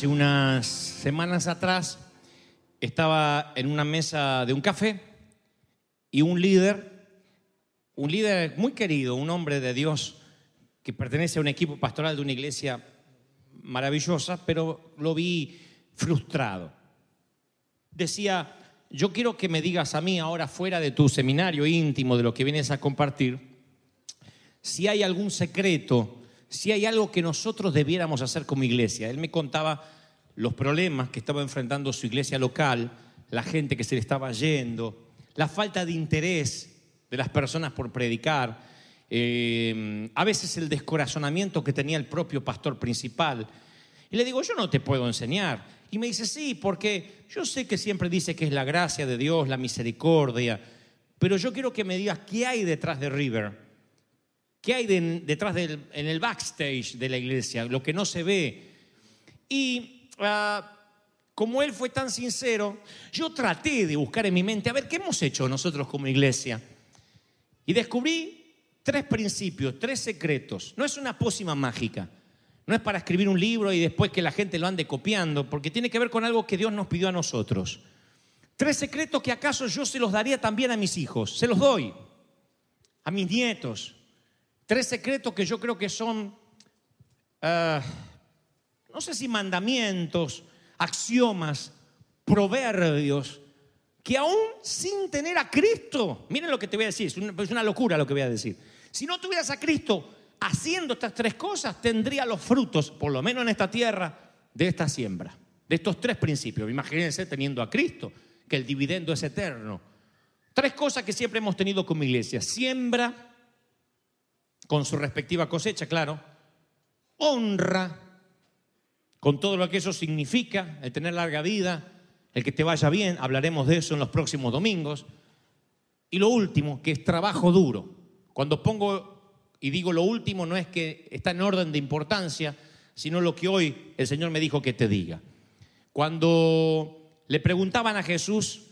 Hace unas semanas atrás estaba en una mesa de un café y un líder, un líder muy querido, un hombre de Dios que pertenece a un equipo pastoral de una iglesia maravillosa, pero lo vi frustrado. Decía, yo quiero que me digas a mí ahora fuera de tu seminario íntimo, de lo que vienes a compartir, si hay algún secreto, si hay algo que nosotros debiéramos hacer como iglesia. Él me contaba los problemas que estaba enfrentando su iglesia local, la gente que se le estaba yendo, la falta de interés de las personas por predicar, eh, a veces el descorazonamiento que tenía el propio pastor principal. Y le digo, yo no te puedo enseñar. Y me dice, sí, porque yo sé que siempre dice que es la gracia de Dios, la misericordia, pero yo quiero que me digas qué hay detrás de River. ¿Qué hay de- detrás del en el backstage de la iglesia? Lo que no se ve. Y ah, como él fue tan sincero, yo traté de buscar en mi mente, a ver, ¿qué hemos hecho nosotros como iglesia? Y descubrí tres principios, tres secretos. No es una pócima mágica. No es para escribir un libro y después que la gente lo ande copiando, porque tiene que ver con algo que Dios nos pidió a nosotros. Tres secretos que acaso yo se los daría también a mis hijos. Se los doy. A mis nietos. Tres secretos que yo creo que son, ah, no sé si mandamientos, axiomas, proverbios, que aún sin tener a Cristo, miren lo que te voy a decir, es una, es una locura lo que voy a decir. Si no tuvieras a Cristo haciendo estas tres cosas, tendría los frutos, por lo menos en esta tierra, de esta siembra, de estos tres principios. Imagínense teniendo a Cristo, que el dividendo es eterno. Tres cosas que siempre hemos tenido como iglesia. Siembra, con su respectiva cosecha, claro. Honra, con todo lo que eso significa, el tener larga vida, el que te vaya bien, hablaremos de eso en los próximos domingos. Y lo último, que es trabajo duro. Cuando pongo y digo lo último, no es que está en orden de importancia, sino lo que hoy el Señor me dijo que te diga. Cuando le preguntaban a Jesús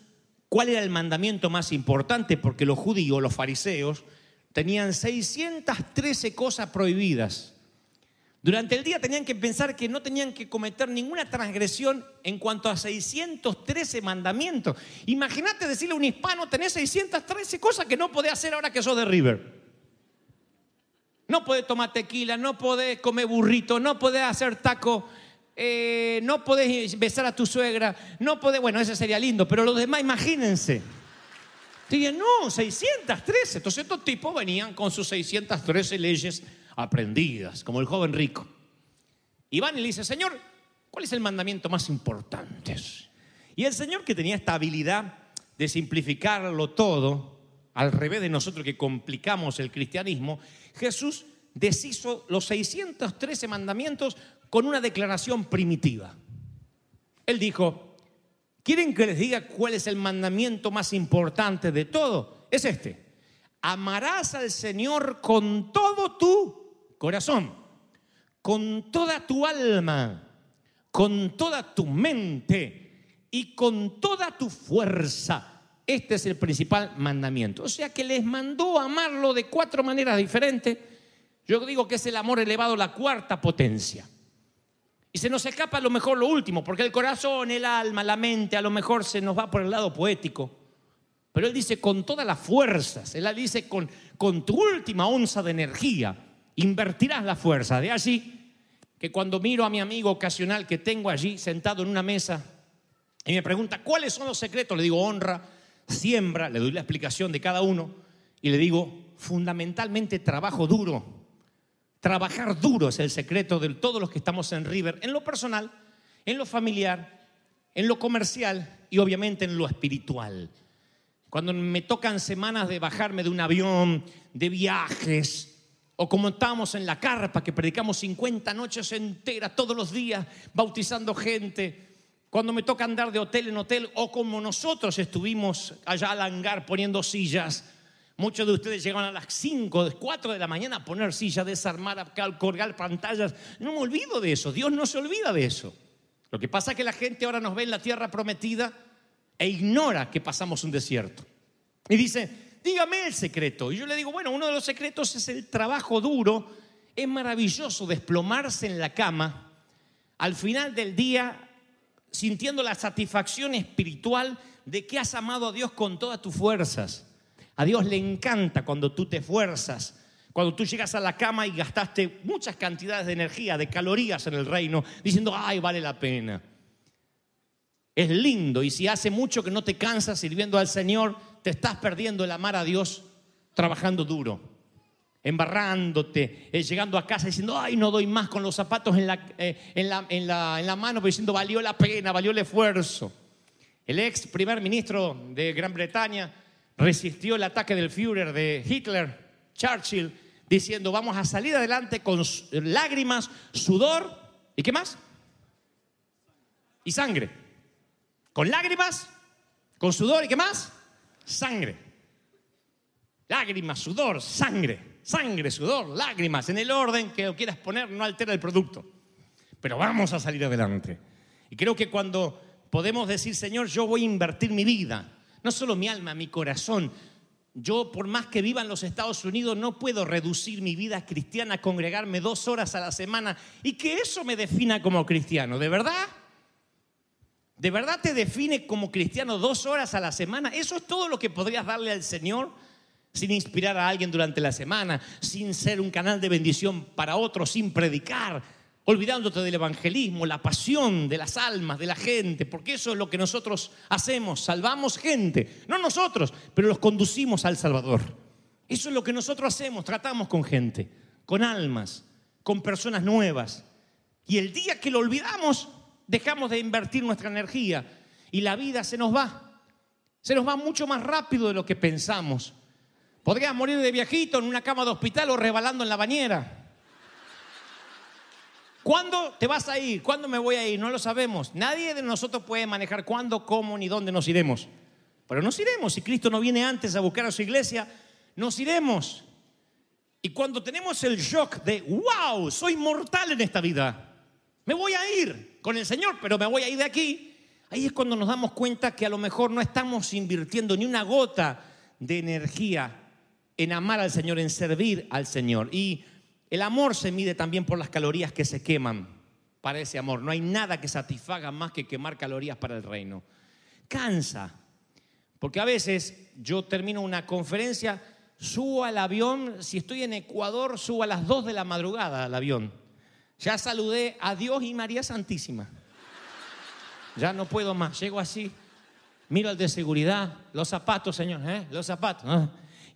cuál era el mandamiento más importante, porque los judíos, los fariseos, tenían 613 cosas prohibidas. Durante el día tenían que pensar que no tenían que cometer ninguna transgresión en cuanto a 613 mandamientos. Imagínate decirle a un hispano, tenés 613 cosas que no podés hacer ahora que sos de River. No podés tomar tequila, no podés comer burrito, no podés hacer taco, eh, no podés besar a tu suegra, no podés, bueno, ese sería lindo, pero los demás imagínense. Dije, no, 613. Entonces estos tipos venían con sus 613 leyes aprendidas, como el joven rico. Y van y le dice, Señor, ¿cuál es el mandamiento más importante? Y el Señor que tenía esta habilidad de simplificarlo todo, al revés de nosotros que complicamos el cristianismo, Jesús deshizo los 613 mandamientos con una declaración primitiva. Él dijo, ¿quieren que les diga cuál es el mandamiento más importante de todo? Es este. Amarás al Señor con todo tu corazón, con toda tu alma, con toda tu mente y con toda tu fuerza. Este es el principal mandamiento. O sea que les mandó amarlo de cuatro maneras diferentes. Yo digo que es el amor elevado la cuarta potencia. Y se nos escapa a lo mejor lo último, porque el corazón, el alma, la mente, a lo mejor se nos va por el lado poético. Pero él dice con todas las fuerzas, él dice con, con tu última onza de energía, invertirás la fuerza. De allí que cuando miro a mi amigo ocasional que tengo allí sentado en una mesa y me pregunta, ¿cuáles son los secretos? Le digo, honra, siembra, le doy la explicación de cada uno y le digo, fundamentalmente trabajo duro. Trabajar duro es el secreto de todos los que estamos en River, en lo personal, en lo familiar, en lo comercial y obviamente en lo espiritual. Cuando me tocan semanas de bajarme de un avión, de viajes, o como estábamos en la carpa, que predicamos 50 noches enteras todos los días, bautizando gente, cuando me toca andar de hotel en hotel, o como nosotros estuvimos allá al hangar poniendo sillas, Muchos de ustedes llegan a las 5, 4 de la mañana a poner sillas, desarmar, colgar pantallas. No me olvido de eso. Dios no se olvida de eso. Lo que pasa es que la gente ahora nos ve en la tierra prometida e ignora que pasamos un desierto. Y dice, dígame el secreto. Y yo le digo, bueno, uno de los secretos es el trabajo duro. Es maravilloso desplomarse en la cama al final del día sintiendo la satisfacción espiritual de que has amado a Dios con todas tus fuerzas a Dios le encanta cuando tú te esfuerzas, cuando tú llegas a la cama y gastaste muchas cantidades de energía, de calorías en el reino, diciendo, ay, vale la pena. Es lindo y si hace mucho que no te cansas sirviendo al Señor, te estás perdiendo el amar a Dios trabajando duro, embarrándote, eh, llegando a casa diciendo, ay, no doy más con los zapatos en la, eh, en la, en la, en la mano, pero diciendo, valió la pena, valió el esfuerzo. El ex primer ministro de Gran Bretaña resistió el ataque del Führer de Hitler, Churchill, diciendo, vamos a salir adelante con lágrimas, sudor y qué más? Y sangre. Con lágrimas, con sudor y qué más? Sangre. Lágrimas, sudor, sangre. Sangre, sudor, lágrimas. En el orden que lo quieras poner no altera el producto. Pero vamos a salir adelante. Y creo que cuando podemos decir, Señor, yo voy a invertir mi vida no solo mi alma, mi corazón. Yo, por más que viva en los Estados Unidos, no puedo reducir mi vida cristiana a congregarme dos horas a la semana y que eso me defina como cristiano. ¿De verdad? ¿De verdad te define como cristiano dos horas a la semana? ¿Eso es todo lo que podrías darle al Señor? Sin inspirar a alguien durante la semana, sin ser un canal de bendición para otros, sin predicar, olvidándote del evangelismo, la pasión de las almas, de la gente, porque eso es lo que nosotros hacemos, salvamos gente, no nosotros, pero los conducimos al Salvador. Eso es lo que nosotros hacemos, tratamos con gente, con almas, con personas nuevas. Y el día que lo olvidamos, dejamos de invertir nuestra energía y la vida se nos va. Se nos va mucho más rápido de lo que pensamos. Podrías morir de viejito en una cama de hospital o rebalando en la bañera. ¿Cuándo te vas a ir? ¿Cuándo me voy a ir? No lo sabemos. Nadie de nosotros puede manejar cuándo, cómo ni dónde nos iremos. Pero nos iremos. Si Cristo no viene antes a buscar a su iglesia, nos iremos. Y cuando tenemos el shock de, wow, soy mortal en esta vida, me voy a ir con el Señor, pero me voy a ir de aquí, ahí es cuando nos damos cuenta que a lo mejor no estamos invirtiendo ni una gota de energía en amar al Señor, en servir al Señor. Y el amor se mide también por las calorías que se queman para ese amor. No hay nada que satisfaga más que quemar calorías para el reino. Cansa. Porque a veces yo termino una conferencia, subo al avión, si estoy en Ecuador, subo a las 2 de la madrugada al avión. Ya saludé a Dios y María Santísima. Ya no puedo más, llego así, miro al de seguridad, los zapatos, señor, ¿eh? los zapatos. ¿eh?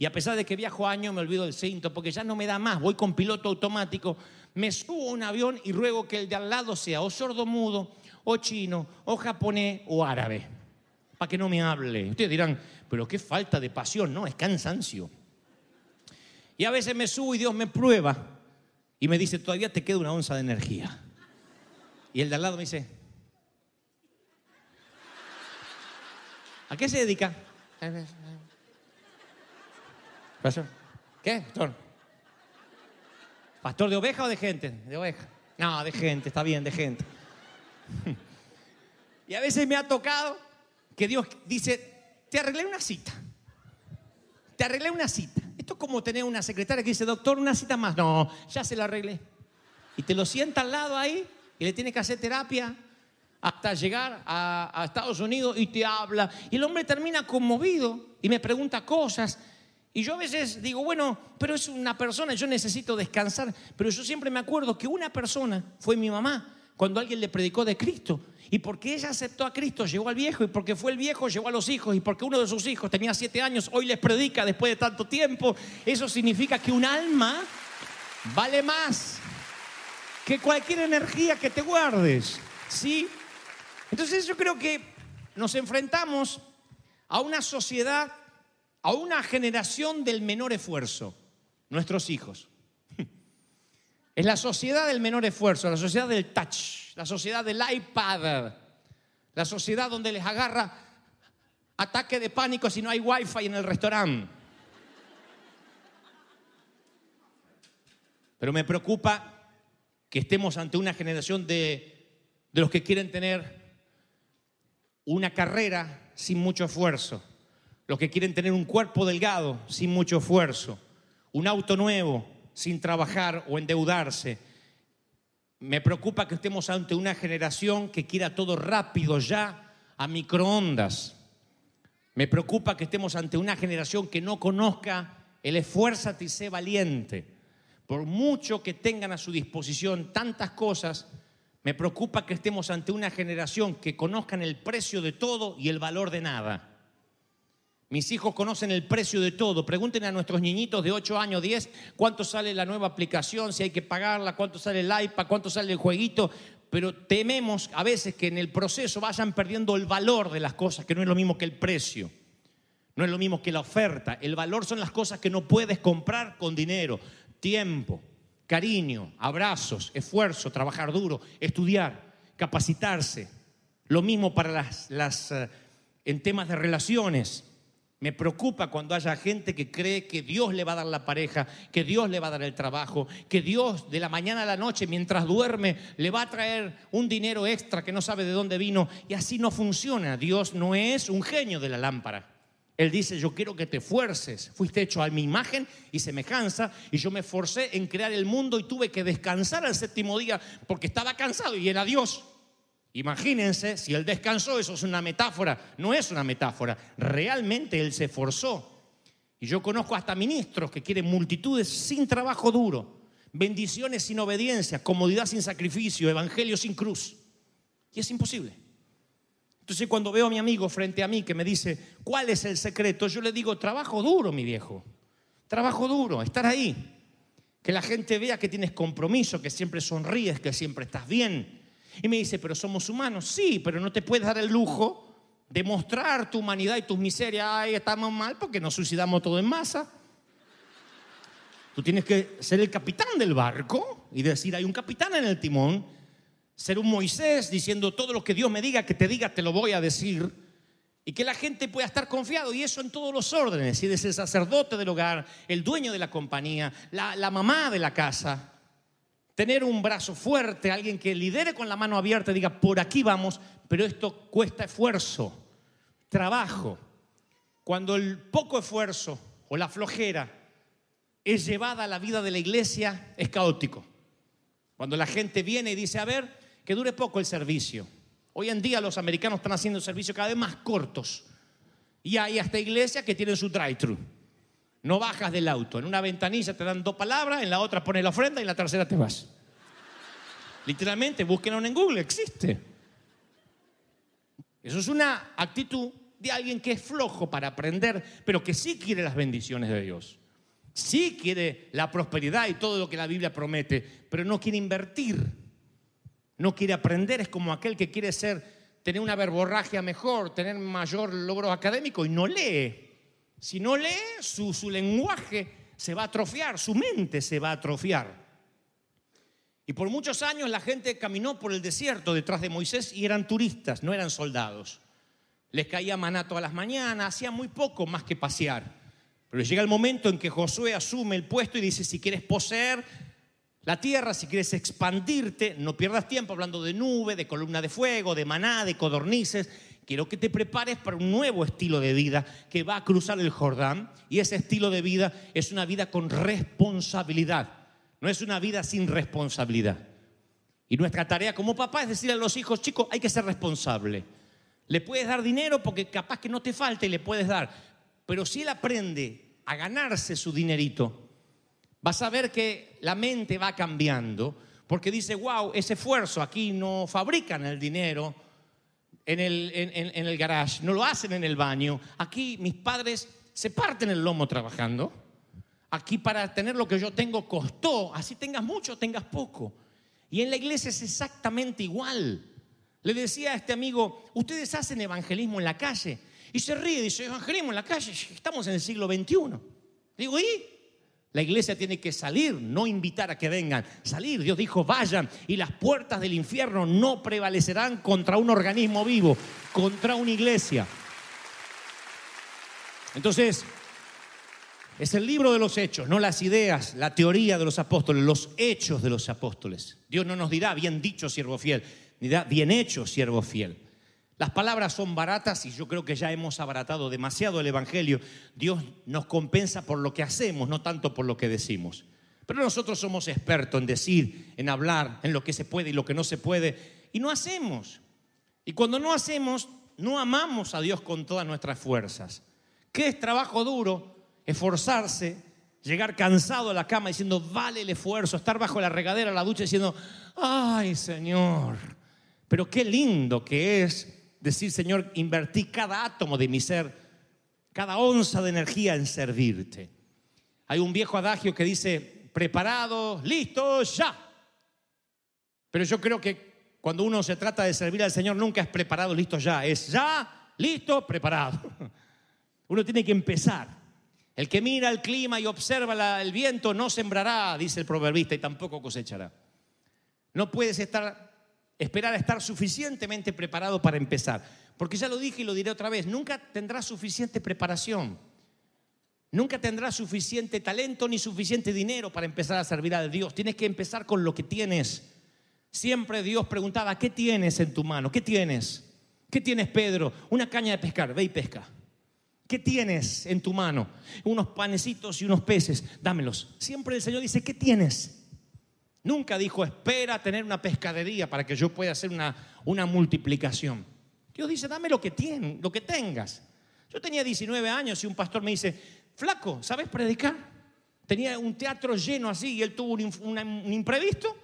Y a pesar de que viajo años, me olvido del cinto porque ya no me da más. Voy con piloto automático, me subo a un avión y ruego que el de al lado sea o sordo-mudo, o chino, o japonés, o árabe. Para que no me hable. Ustedes dirán, pero qué falta de pasión, no, es cansancio. Y a veces me subo y Dios me prueba y me dice, todavía te queda una onza de energía. Y el de al lado me dice, ¿a qué se dedica? ¿Pastor? ¿Qué, pastor? ¿Pastor de oveja o de gente? De oveja. No, de gente, está bien, de gente. Y a veces me ha tocado que Dios dice, te arreglé una cita. Te arreglé una cita. Esto es como tener una secretaria que dice, doctor, una cita más. No, ya se la arreglé. Y te lo sienta al lado ahí y le tiene que hacer terapia hasta llegar a Estados Unidos y te habla. Y el hombre termina conmovido y me pregunta cosas. Y yo a veces digo, bueno, pero es una persona, yo necesito descansar. Pero yo siempre me acuerdo que una persona fue mi mamá cuando alguien le predicó de Cristo. Y porque ella aceptó a Cristo, llegó al viejo. Y porque fue el viejo, llegó a los hijos. Y porque uno de sus hijos tenía siete años, hoy les predica después de tanto tiempo. Eso significa que un alma vale más que cualquier energía que te guardes. ¿Sí? Entonces yo creo que nos enfrentamos a una sociedad, a una generación del menor esfuerzo, nuestros hijos. Es la sociedad del menor esfuerzo, la sociedad del touch, la sociedad del iPad, la sociedad donde les agarra ataque de pánico si no hay wifi en el restaurante. Pero me preocupa que estemos ante una generación de, de los que quieren tener una carrera sin mucho esfuerzo, los que quieren tener un cuerpo delgado sin mucho esfuerzo, un auto nuevo sin trabajar o endeudarse. Me preocupa que estemos ante una generación que quiera todo rápido ya a microondas. Me preocupa que estemos ante una generación que no conozca el esfuérzate y sé valiente. Por mucho que tengan a su disposición tantas cosas, me preocupa que estemos ante una generación que conozcan el precio de todo y el valor de nada. Mis hijos conocen el precio de todo. Pregunten a nuestros niñitos de 8 años, 10, cuánto sale la nueva aplicación, si hay que pagarla, cuánto sale el iPad, cuánto sale el jueguito. Pero tememos a veces que en el proceso vayan perdiendo el valor de las cosas, que no es lo mismo que el precio. No es lo mismo que la oferta. El valor son las cosas que no puedes comprar con dinero. Tiempo, cariño, abrazos, esfuerzo, trabajar duro, estudiar, capacitarse. Lo mismo para las, las eh, en temas de relaciones. Me preocupa cuando haya gente que cree que Dios le va a dar la pareja, que Dios le va a dar el trabajo, que Dios de la mañana a la noche, mientras duerme, le va a traer un dinero extra que no sabe de dónde vino. Y así no funciona. Dios no es un genio de la lámpara. Él dice, yo quiero que te fuerces. Fuiste hecho a mi imagen y semejanza y yo me esforcé en crear el mundo y tuve que descansar al séptimo día porque estaba cansado y era Dios. Imagínense, si él descansó, eso es una metáfora. No es una metáfora. Realmente él se esforzó. Y yo conozco hasta ministros que quieren multitudes sin trabajo duro, bendiciones sin obediencia, comodidad sin sacrificio, evangelio sin cruz. Y es imposible. Entonces cuando veo a mi amigo frente a mí que me dice, ¿cuál es el secreto? Yo le digo, trabajo duro, mi viejo. Trabajo duro, estar ahí. Que la gente vea que tienes compromiso, que siempre sonríes, que siempre estás bien y me dice, pero somos humanos. Sí, pero no te puedes dar el lujo de mostrar tu humanidad y tus miserias. Ay, estamos mal porque nos suicidamos todo en masa. Tú tienes que ser el capitán del barco y decir, hay un capitán en el timón. Ser un Moisés diciendo todo lo que Dios me diga, que te diga, te lo voy a decir. Y que la gente pueda estar confiado, y eso en todos los órdenes. Si eres el sacerdote del hogar, el dueño de la compañía, la, la mamá de la casa, tener un brazo fuerte, alguien que lidere con la mano abierta y diga, por aquí vamos, pero esto cuesta esfuerzo, trabajo. Cuando el poco esfuerzo o la flojera es llevada a la vida de la iglesia, es caótico. Cuando la gente viene y dice, a ver, que dure poco el servicio. Hoy en día los americanos están haciendo servicios cada vez más cortos. Y hay hasta iglesias que tienen su drive-thru. No bajas del auto. En una ventanilla te dan dos palabras, en la otra pones la ofrenda y en la tercera te vas. Literalmente, búsquenlo en Google, existe. Eso es una actitud de alguien que es flojo para aprender, pero que sí quiere las bendiciones de Dios. Sí quiere la prosperidad y todo lo que la Biblia promete, pero no quiere invertir. No quiere aprender, es como aquel que quiere ser, tener una verborragia mejor, tener mayor logro académico y no lee. Si no lee, su, su lenguaje se va a atrofiar, su mente se va a atrofiar. Y por muchos años la gente caminó por el desierto detrás de Moisés y eran turistas, no eran soldados. Les caía maná todas las mañanas, hacían muy poco más que pasear. Pero llega el momento en que Josué asume el puesto y dice, si quieres poseer la tierra, si quieres expandirte, no pierdas tiempo hablando de nube, de columna de fuego, de maná, de codornices. Quiero que te prepares para un nuevo estilo de vida que va a cruzar el Jordán y ese estilo de vida es una vida con responsabilidad, no es una vida sin responsabilidad. Y nuestra tarea como papá es decirle a los hijos, chicos, hay que ser responsable. Le puedes dar dinero porque capaz que no te falte le puedes dar. Pero si él aprende a ganarse su dinerito, vas a ver que la mente va cambiando porque dice, wow, ese esfuerzo, aquí no fabrican el dinero en el, en, en- el garage, no lo hacen en el baño. Aquí mis padres se parten el lomo trabajando. Aquí para tener lo que yo tengo costó, así tengas mucho, tengas poco. Y en la iglesia es exactamente igual. Le decía a este amigo, ustedes hacen evangelismo en la calle. Y se ríe, dice, evangelismo en la calle, estamos en el siglo XXI. Digo, ¿y? La iglesia tiene que salir, no invitar a que vengan. Salir, Dios dijo, vayan. Y las puertas del infierno no prevalecerán contra un organismo vivo, contra una iglesia. Entonces, es el libro de los hechos, no las ideas, la teoría de los apóstoles, los hechos de los apóstoles. Dios no nos dirá, bien dicho, siervo fiel, ni dirá, bien hecho, siervo fiel. Las palabras son baratas y yo creo que ya hemos abaratado demasiado el Evangelio. Dios nos compensa por lo que hacemos, no tanto por lo que decimos. Pero nosotros somos expertos en decir, en hablar, en lo que se puede y lo que no se puede, y no hacemos. Y cuando no hacemos, no amamos a Dios con todas nuestras fuerzas. ¿Qué es trabajo duro? Esforzarse, llegar cansado a la cama diciendo, vale el esfuerzo, estar bajo la regadera, la ducha diciendo, ay Señor, pero qué lindo que es decir, Señor, invertí cada átomo de mi ser, cada onza de energía en servirte. Hay un viejo adagio que dice, preparado, listo, ya. Pero yo creo que cuando uno se trata de servir al Señor, nunca es preparado, listo, ya. Es ya, listo, preparado. Uno tiene que empezar. El que mira el clima y observa el viento no sembrará, dice el proverbista, y tampoco cosechará. No puedes estar, esperar a estar suficientemente preparado para empezar. Porque ya lo dije y lo diré otra vez, nunca tendrás suficiente preparación. Nunca tendrás suficiente talento ni suficiente dinero para empezar a servir a Dios. Tienes que empezar con lo que tienes. Siempre Dios preguntaba, ¿qué tienes en tu mano? ¿Qué tienes? ¿Qué tienes, Pedro? Una caña de pescar, ve y pesca. ¿Qué tienes en tu mano? Unos panecitos y unos peces, dámelos. Siempre el Señor dice, ¿qué tienes? Nunca dijo, espera tener una pescadería para que yo pueda hacer una, una multiplicación. Dios dice, dame lo que, tien- lo que tengas. Yo tenía 19 años y un pastor me dice, flaco, ¿sabes predicar? Tenía un teatro lleno así y él tuvo un, un imprevisto.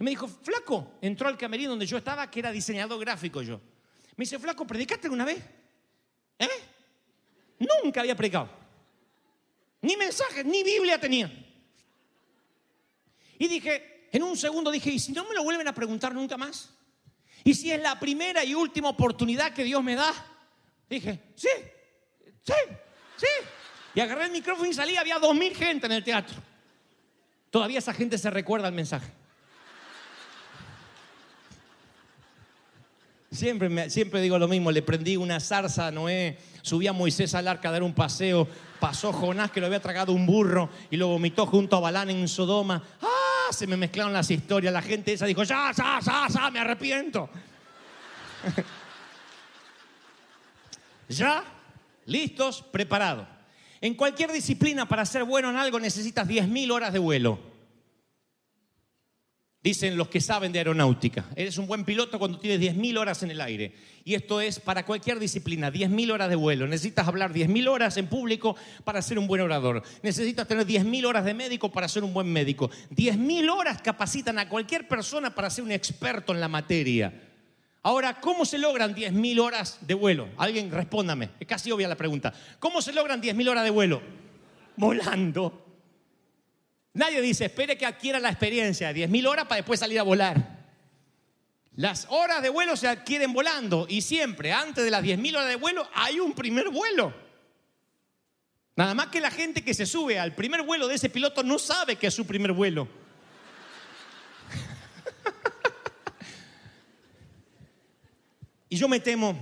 Y me dijo, flaco, entró al camerino donde yo estaba, que era diseñador gráfico yo. Me dice, flaco, ¿predicaste alguna vez? ¿Eh? Nunca había predicado. Ni mensajes, ni Biblia tenía. Y dije, en un segundo dije, ¿y si no me lo vuelven a preguntar nunca más? ¿Y si es la primera y última oportunidad que Dios me da? Dije, sí, sí, sí. Y agarré el micrófono y salí, había dos mil gente en el teatro. Todavía esa gente se recuerda el mensaje. Siempre, siempre digo lo mismo, le prendí una zarza a Noé, subí a Moisés al arca a dar un paseo, pasó Jonás que lo había tragado un burro y lo vomitó junto a Balán en Sodoma. ¡Ah! Se me mezclaron las historias, la gente esa dijo, ya, ya, ya, ya, me arrepiento. ya, listos, preparados. En cualquier disciplina para ser bueno en algo necesitas 10.000 horas de vuelo. Dicen los que saben de aeronáutica. Eres un buen piloto cuando tienes 10.000 horas en el aire. Y esto es para cualquier disciplina, 10.000 horas de vuelo. Necesitas hablar 10.000 horas en público para ser un buen orador. Necesitas tener 10.000 horas de médico para ser un buen médico. 10.000 horas capacitan a cualquier persona para ser un experto en la materia. Ahora, ¿cómo se logran 10.000 horas de vuelo? Alguien respóndame. Es casi obvia la pregunta. ¿Cómo se logran 10.000 horas de vuelo? Volando. Nadie dice, espere que adquiera la experiencia de 10.000 horas para después salir a volar. Las horas de vuelo se adquieren volando y siempre, antes de las 10.000 horas de vuelo, hay un primer vuelo. Nada más que la gente que se sube al primer vuelo de ese piloto no sabe que es su primer vuelo. y yo me temo,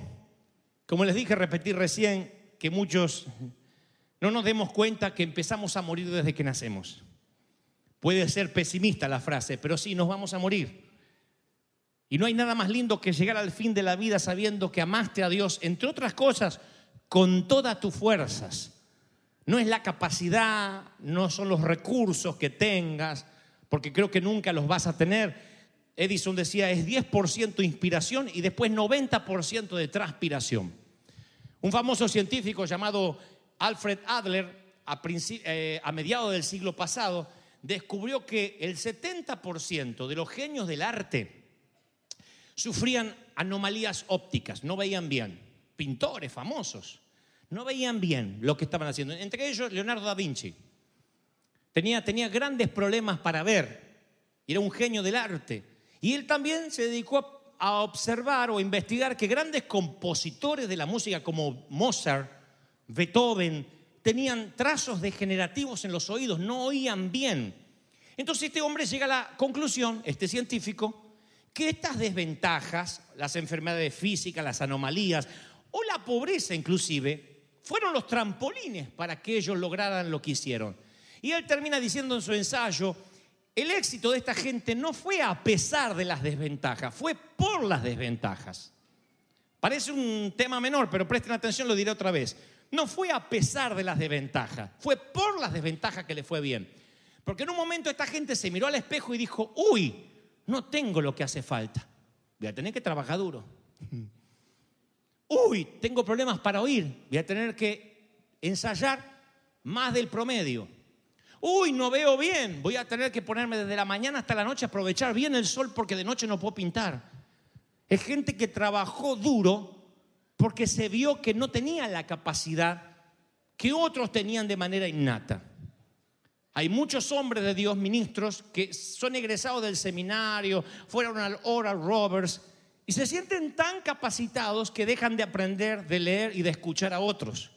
como les dije, repetir recién, que muchos no nos demos cuenta que empezamos a morir desde que nacemos. Puede ser pesimista la frase, pero sí, nos vamos a morir. Y no hay nada más lindo que llegar al fin de la vida sabiendo que amaste a Dios, entre otras cosas, con todas tus fuerzas. No es la capacidad, no son los recursos que tengas, porque creo que nunca los vas a tener. Edison decía es 10% inspiración y después 90% de transpiración. Un famoso científico llamado Alfred Adler, a, eh, a mediados del siglo pasado, descubrió que el 70% de los genios del arte sufrían anomalías ópticas, no veían bien. Pintores famosos, no veían bien lo que estaban haciendo. Entre ellos, Leonardo da Vinci. Tenía, grandes problemas para ver, era un genio del arte. Y él también se dedicó a, a observar o investigar que grandes compositores de la música como Mozart, Beethoven, tenían trazos degenerativos en los oídos, no oían bien. Entonces este hombre llega a la conclusión, este científico, que estas desventajas, las enfermedades físicas, las anomalías o la pobreza inclusive, fueron los trampolines para que ellos lograran lo que hicieron. Y él termina diciendo en su ensayo, el éxito de esta gente no fue a pesar de las desventajas, fue por las desventajas. Parece un tema menor, pero presten atención, lo diré otra vez. No fue a pesar de las desventajas, fue por las desventajas que le fue bien. Porque en un momento esta gente se miró al espejo y dijo, uy, no tengo lo que hace falta. Voy a tener que trabajar duro. Uy, tengo problemas para oír. Voy a tener que ensayar más del promedio. Uy, no veo bien. Voy a tener que ponerme desde la mañana hasta la noche a aprovechar bien el sol porque de noche no puedo pintar. Es gente que trabajó duro porque se vio que no tenía la capacidad que otros tenían de manera innata. Hay muchos hombres de Dios, ministros, que son egresados del seminario, fueron al Oral Roberts y se sienten tan capacitados que dejan de aprender, de leer y de escuchar a otros.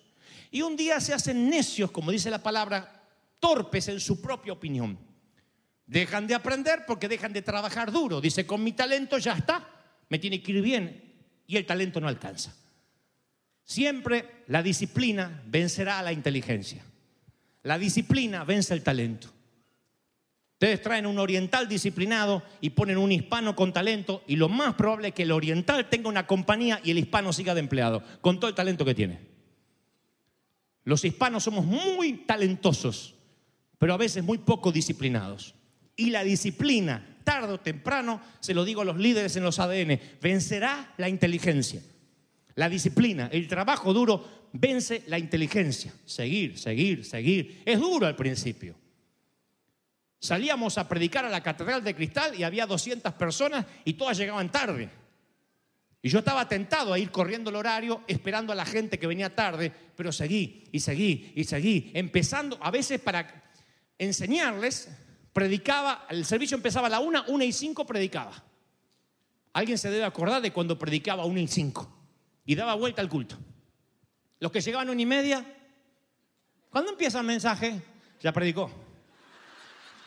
Y un día se hacen necios, como dice la palabra, torpes en su propia opinión. Dejan de aprender porque dejan de trabajar duro. Dice, con mi talento ya está, me tiene que ir bien y el talento no alcanza. Siempre la disciplina vencerá a la inteligencia. La disciplina vence el talento. Ustedes traen un oriental disciplinado y ponen un hispano con talento y lo más probable es que el oriental tenga una compañía y el hispano siga de empleado, con todo el talento que tiene. Los hispanos somos muy talentosos, pero a veces muy poco disciplinados. Y la disciplina, tarde o temprano, se lo digo a los líderes en los ADN, vencerá la inteligencia. La disciplina, el trabajo duro vence la inteligencia. Seguir, seguir, seguir. Es duro al principio. Salíamos a predicar a la Catedral de Cristal y había 200 personas y todas llegaban tarde. Y yo estaba tentado a ir corriendo el horario, esperando a la gente que venía tarde, pero seguí y seguí y seguí, empezando a veces para enseñarles, predicaba, el servicio empezaba a la una, una y cinco predicaba. Alguien se debe acordar de cuando predicaba a una y cinco y daba vuelta al culto. Los que llegaban a una y media, ¿cuándo empieza el mensaje? Ya predicó.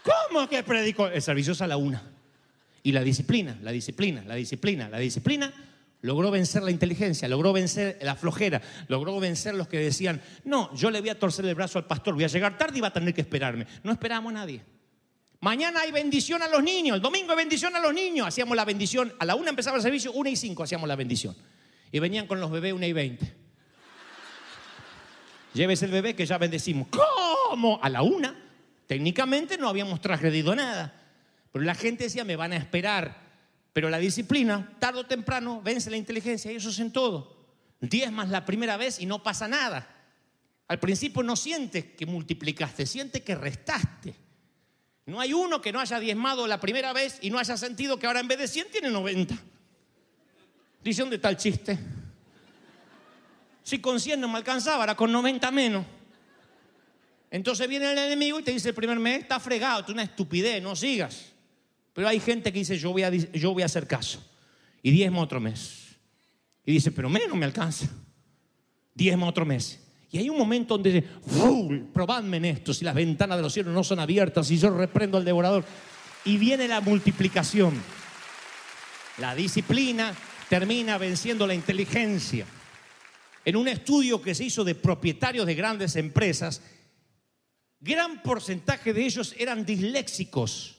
¿Cómo que predicó? El servicio es a la una. Y la disciplina, la disciplina, la disciplina, la disciplina logró vencer la inteligencia, logró vencer la flojera, logró vencer los que decían, no, yo le voy a torcer el brazo al pastor, voy a llegar tarde y va a tener que esperarme. No esperamos a nadie. Mañana hay bendición a los niños, el domingo hay bendición a los niños. Hacíamos la bendición, a la una empezaba el servicio, una y cinco hacíamos la bendición. Y venían con los bebés una y veinte. Llévese el bebé que ya bendecimos. ¿Cómo? A la una. Técnicamente no habíamos transgredido nada. Pero la gente decía, me van a esperar. Pero la disciplina, tarde o temprano, vence la inteligencia y eso es en todo. Diezmas la primera vez y no pasa nada. Al principio no sientes que multiplicaste, sientes que restaste. No hay uno que no haya diezmado la primera vez y no haya sentido que ahora en vez de 100 tiene 90. Dice, ¿dónde está el chiste? Si con 100 no me alcanzaba, ahora con 90 menos. Entonces viene el enemigo y te dice el primer mes, está fregado, tú una estupidez, no sigas. Pero hay gente que dice, yo voy a, yo voy a hacer caso. Y diezma otro mes. Y dice, pero menos me alcanza. Diezma otro mes. Y hay un momento donde dice, "Fu, probadme en esto, si las ventanas de los cielos no son abiertas, y yo reprendo al devorador. Y viene la multiplicación. La disciplina termina venciendo la inteligencia. En un estudio que se hizo de propietarios de grandes empresas, gran porcentaje de ellos eran disléxicos.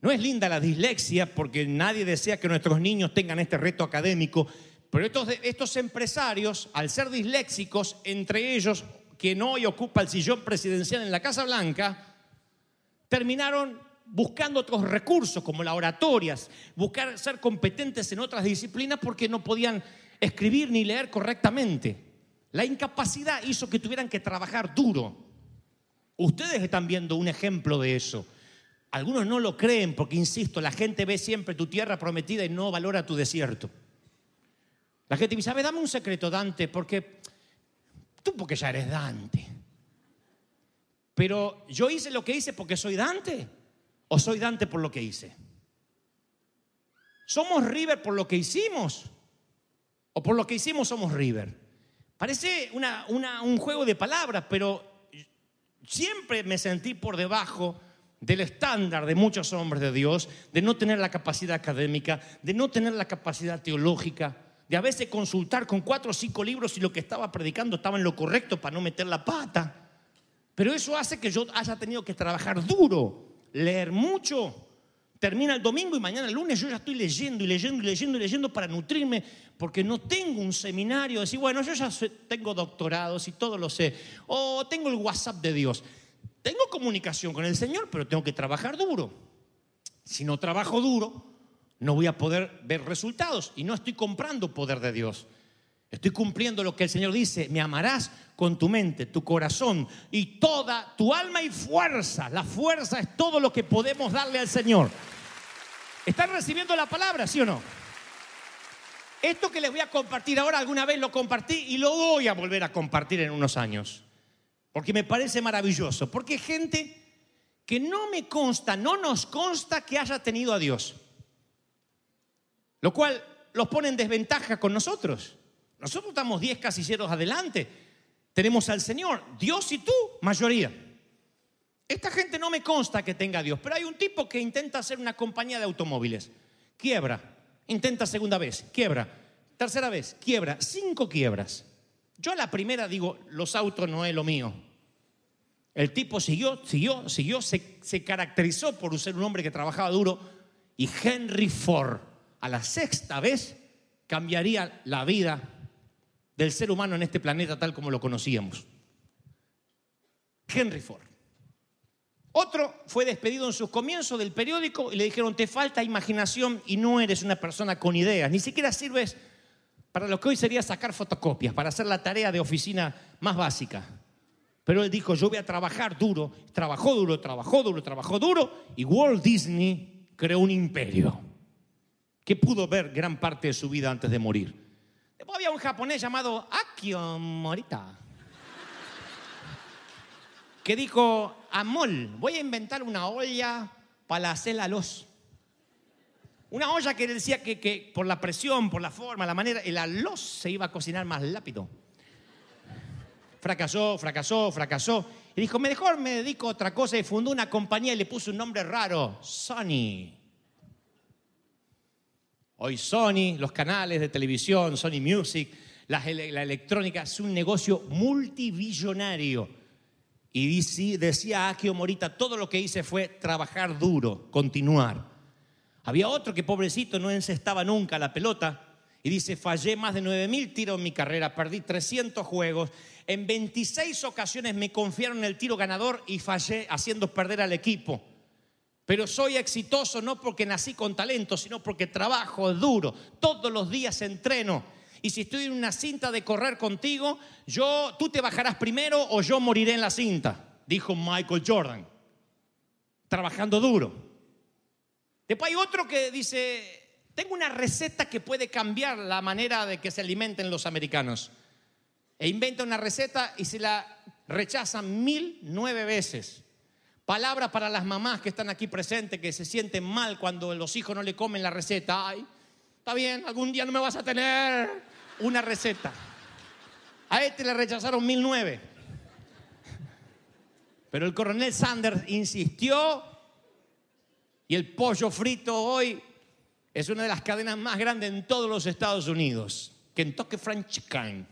No es linda la dislexia porque nadie desea que nuestros niños tengan este reto académico, pero estos, estos empresarios, al ser disléxicos, entre ellos, quien hoy ocupa el sillón presidencial en la Casa Blanca, terminaron buscando otros recursos como las oratorias, buscar ser competentes en otras disciplinas porque no podían escribir ni leer correctamente. La incapacidad hizo que tuvieran que trabajar duro. Ustedes están viendo un ejemplo de eso. Algunos no lo creen porque, insisto, la gente ve siempre tu tierra prometida y no valora tu desierto. La gente me dice, a ver, dame un secreto, Dante, porque tú porque ya eres Dante. Pero yo hice lo que hice porque soy Dante o soy Dante por lo que hice. ¿Somos River por lo que hicimos? ¿O por lo que hicimos somos River? Parece un juego de palabras, pero siempre me sentí por debajo del estándar de muchos hombres de Dios, de no tener la capacidad académica, de no tener la capacidad teológica, de a veces consultar con cuatro o cinco libros si lo que estaba predicando estaba en lo correcto para no meter la pata. Pero eso hace que yo haya tenido que trabajar duro, leer mucho. Termina el domingo y mañana el lunes yo ya estoy leyendo y leyendo y leyendo y leyendo para nutrirme, porque no tengo un seminario, decir, bueno, yo ya tengo doctorados y todo lo sé, o tengo el WhatsApp de Dios. Tengo comunicación con el Señor, pero tengo que trabajar duro. Si no trabajo duro, no voy a poder ver resultados y no estoy comprando poder de Dios. Estoy cumpliendo lo que el Señor dice, me amarás con tu mente, tu corazón y toda tu alma y fuerza. La fuerza es todo lo que podemos darle al Señor. ¿Están recibiendo la palabra, sí o no? Esto que les voy a compartir ahora, alguna vez lo compartí y lo voy a volver a compartir en unos años. Porque me parece maravilloso. Porque gente que no me consta, no nos consta que haya tenido a Dios. Lo cual los pone en desventaja con nosotros. Nosotros estamos 10 casilleros adelante. Tenemos al Señor, Dios y tú, mayoría. Esta gente no me consta que tenga a Dios, pero hay un tipo que intenta hacer una compañía de automóviles. Quiebra, intenta segunda vez, quiebra, tercera vez, quiebra, cinco quiebras. Yo a la primera digo, los autos no es lo mío. El tipo siguió, siguió, siguió, se, se caracterizó por ser un hombre que trabajaba duro y Henry Ford a la sexta vez cambiaría la vida del ser humano en este planeta tal como lo conocíamos. Henry Ford. Otro fue despedido en sus comienzos del periódico y le dijeron, te falta imaginación y no eres una persona con ideas, ni siquiera sirves para lo que hoy sería sacar fotocopias, para hacer la tarea de oficina más básica. Pero él dijo, yo voy a trabajar duro, trabajó duro, trabajó duro, trabajó duro, y Walt Disney creó un imperio que pudo ver gran parte de su vida antes de morir. Después había un japonés llamado Akio Morita, que dijo, Amol, voy a inventar una olla para hacer la luz. Una olla que decía que, que por la presión, por la forma, la manera, el arroz se iba a cocinar más rápido. Fracasó, fracasó, fracasó. Y dijo, mejor me dedico a otra cosa y fundó una compañía y le puso un nombre raro, Sony. Hoy Sony, los canales de televisión, Sony Music, la, electrónica, es un negocio multibillonario. Y decía Akio Morita, todo lo que hice fue trabajar duro, continuar. Había otro que pobrecito no encestaba nunca la pelota y dice, fallé más de 9.000 tiros en mi carrera, perdí 300 juegos, en 26 ocasiones me confiaron el tiro ganador y fallé haciendo perder al equipo. Pero soy exitoso no porque nací con talento, sino porque trabajo duro, todos los días entreno. Y si estoy en una cinta de correr contigo, yo, tú te bajarás primero o yo moriré en la cinta, dijo Michael Jordan, trabajando duro. Después hay otro que dice, tengo una receta que puede cambiar la manera de que se alimenten los americanos. E inventa una receta y se la rechazan mil nueve veces. Palabra para las mamás que están aquí presentes, que se sienten mal cuando los hijos no le comen la receta. Ay, está bien, algún día no me vas a tener una receta. A este le rechazaron mil nueve. Pero el coronel Sanders insistió y el pollo frito hoy es una de las cadenas más grandes en todos los Estados Unidos. Kentucky Fried Chicken.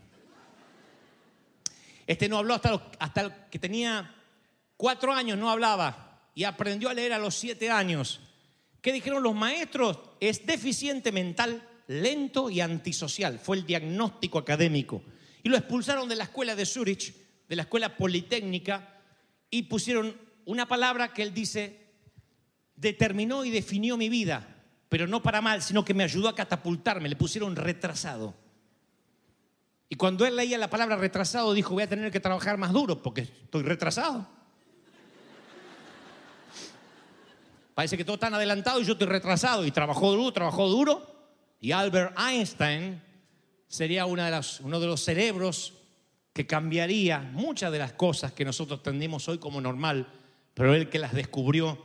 Este no habló hasta, los- hasta que tenía cuatro años, no hablaba y aprendió a leer a los siete años. ¿Qué dijeron los maestros? Es deficiente mental, lento y antisocial. Fue el diagnóstico académico. Y lo expulsaron de la escuela de Zurich, de la escuela politécnica, y pusieron una palabra que él dice determinó y definió mi vida, pero no para mal, sino que me ayudó a catapultarme, le pusieron retrasado. Y cuando él leía la palabra retrasado, dijo, voy a tener que trabajar más duro porque estoy retrasado. Parece que todo tan adelantado y yo estoy retrasado. Y trabajó duro, trabajó duro. Y Albert Einstein sería uno de los cerebros que cambiaría muchas de las cosas que nosotros tendemos hoy como normal, pero él que las descubrió.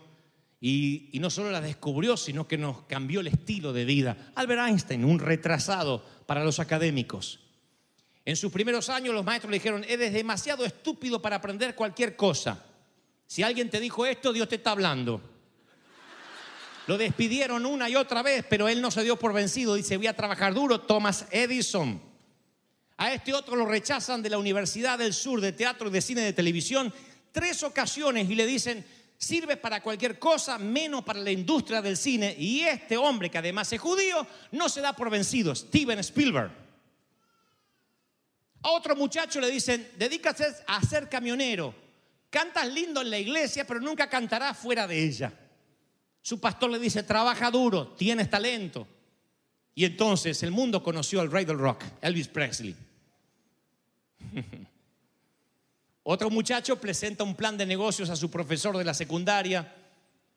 Y, y no solo las descubrió, sino que nos cambió el estilo de vida. Albert Einstein, un retrasado para los académicos. En sus primeros años los maestros le dijeron, eres demasiado estúpido para aprender cualquier cosa. Si alguien te dijo esto, Dios te está hablando. Lo despidieron una y otra vez, pero él no se dio por vencido. Dice, voy a trabajar duro. Thomas Edison. A este otro lo rechazan de la Universidad del Sur de Teatro y de Cine de Televisión tres ocasiones y le dicen, sirve para cualquier cosa menos para la industria del cine. Y este hombre, que además es judío, no se da por vencido, Steven Spielberg. A otro muchacho le dicen, dedícate a ser camionero. Cantas lindo en la iglesia, pero nunca cantarás fuera de ella. Su pastor le dice, trabaja duro, tienes talento. Y entonces el mundo conoció al rey del rock, Elvis Presley. Otro muchacho presenta un plan de negocios a su profesor de la secundaria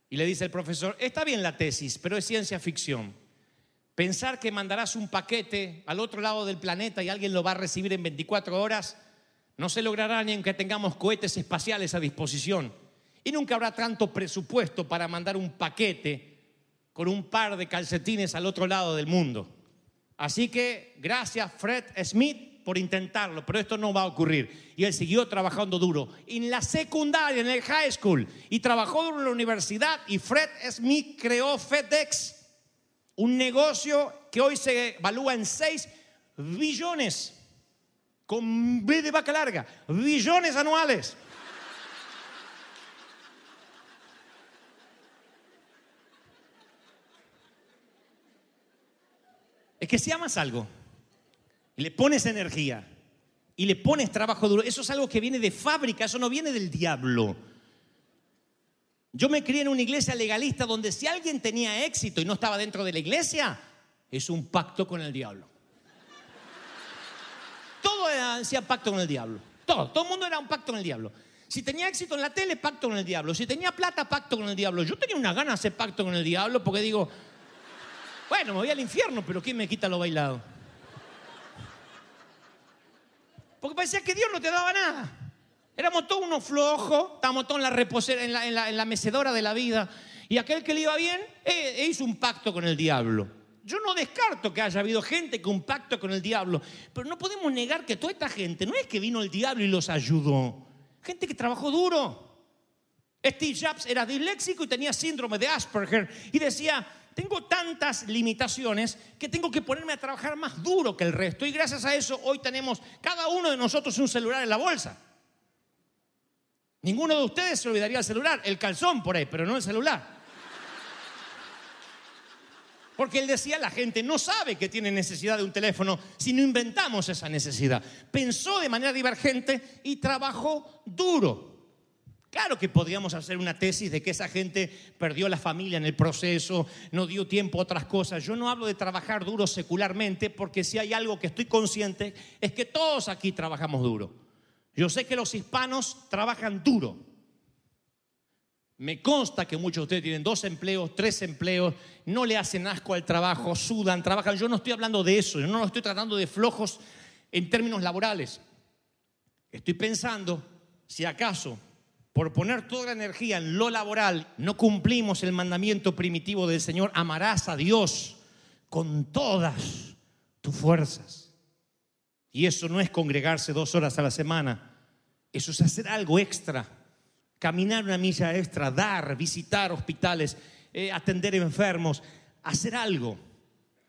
y le dice el profesor, está bien la tesis, pero es ciencia ficción. Pensar que mandarás un paquete al otro lado del planeta y alguien lo va a recibir en 24 horas, no se logrará ni aunque tengamos cohetes espaciales a disposición. Y nunca habrá tanto presupuesto para mandar un paquete con un par de calcetines al otro lado del mundo. Así que gracias Fred Smith por intentarlo, pero esto no va a ocurrir. Y él siguió trabajando duro en la secundaria, en el high school, y trabajó duro en la universidad. Y Fred Smith creó FedEx, un negocio que hoy se evalúa en 6 billones, con B de vaca larga, billones anuales. Es que si amas algo y le pones energía y le pones trabajo duro, eso es algo que viene de fábrica, eso no viene del diablo. Yo me crié en una iglesia legalista donde si alguien tenía éxito y no estaba dentro de la iglesia, es un pacto con el diablo. Todo hacía pacto con el diablo. Todo, todo el mundo era un pacto con el diablo. Si tenía éxito en la tele, pacto con el diablo. Si tenía plata, pacto con el diablo. Yo tenía una gana de hacer pacto con el diablo porque digo, bueno, me voy al infierno, pero ¿quién me quita lo bailado? Porque parecía que Dios no te daba nada. Éramos todos unos flojos, estábamos todos en la, reposera, mecedora de la vida. Y aquel que le iba bien, eh, hizo un pacto con el diablo. Yo no descarto que haya habido gente un pacto con el diablo, pero no podemos negar que toda esta gente no es que vino el diablo y los ayudó. Gente que trabajó duro. Steve Jobs era disléxico y tenía síndrome de Asperger y decía, tengo tantas limitaciones que tengo que ponerme a trabajar más duro que el resto. Y gracias a eso hoy tenemos cada uno de nosotros un celular en la bolsa. Ninguno de ustedes se olvidaría el celular, el calzón por ahí, pero no el celular. Porque él decía, la gente no sabe que tiene necesidad de un teléfono si no inventamos esa necesidad. Pensó de manera divergente y trabajó duro. Claro que podríamos hacer una tesis de que esa gente perdió la familia en el proceso, no dio tiempo a otras cosas. Yo no hablo de trabajar duro secularmente porque si hay algo que estoy consciente es que todos aquí trabajamos duro. Yo sé que los hispanos trabajan duro. Me consta que muchos de ustedes tienen dos empleos, tres empleos, no le hacen asco al trabajo, sudan, trabajan. Yo no estoy hablando de eso, yo no estoy tratando de flojos en términos laborales. Estoy pensando si acaso por poner toda la energía en lo laboral, no cumplimos el mandamiento primitivo del Señor, amarás a Dios con todas tus fuerzas. Y eso no es congregarse dos horas a la semana, eso es hacer algo extra, caminar una milla extra, dar, visitar hospitales, eh, atender enfermos, hacer algo,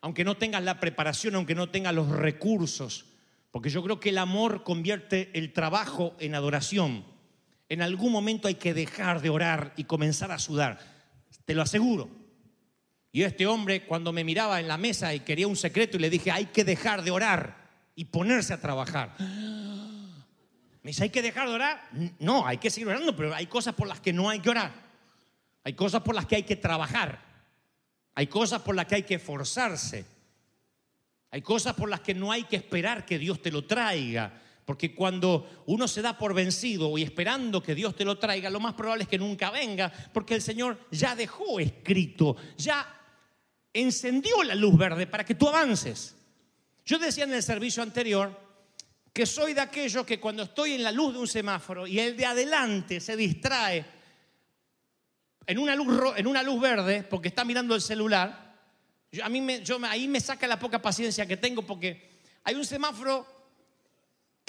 aunque no tengas la preparación, aunque no tengas los recursos, porque yo creo que el amor convierte el trabajo en adoración en algún momento hay que dejar de orar y comenzar a sudar. Te lo aseguro. Y este hombre, cuando me miraba en la mesa y quería un secreto, y le dije, hay que dejar de orar y ponerse a trabajar. Me dice, ¿hay que dejar de orar? No, hay que seguir orando, pero hay cosas por las que no hay que orar. Hay cosas por las que hay que trabajar. Hay cosas por las que hay que esforzarse. Hay cosas por las que no hay que esperar que Dios te lo traiga. Porque cuando uno se da por vencido y esperando que Dios te lo traiga, lo más probable es que nunca venga, porque el Señor ya dejó escrito, ya encendió la luz verde para que tú avances. Yo decía en el servicio anterior que soy de aquellos que cuando estoy en la luz de un semáforo y el de adelante se distrae en una luz, en una luz verde porque está mirando el celular, yo- a mí ahí me saca la poca paciencia que tengo porque hay un semáforo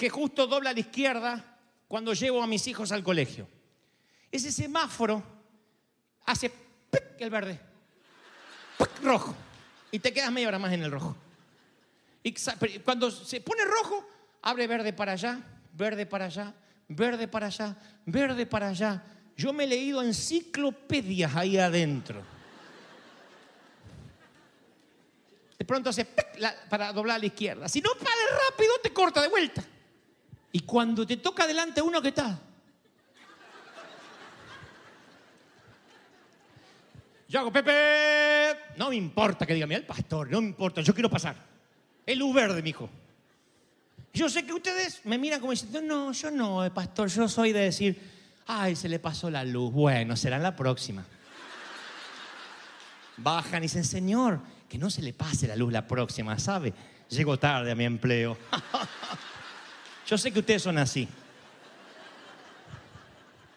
que justo dobla a la izquierda cuando llevo a mis hijos al colegio. Ese semáforo hace ¡pic! el verde, ¡pic! rojo, y te quedas media hora más en el rojo. Y cuando se pone rojo, abre verde para allá, verde para allá, verde para allá, verde para allá. Yo me he leído enciclopedias ahí adentro. De pronto hace para doblar a la izquierda. Si no pares rápido, te corta de vuelta. Y cuando te toca delante uno que está. Yo hago Pepe. No me importa que diga, mira el pastor, no me importa, yo quiero pasar. Es luz verde, mijo. Yo sé que ustedes me miran como diciendo, no, yo no, eh, pastor, yo soy de decir, ay, se le pasó la luz. Bueno, será la próxima. Bajan y dicen, Señor, que no se le pase la luz la próxima, ¿sabe? Llego tarde a mi empleo. Yo sé que ustedes son así.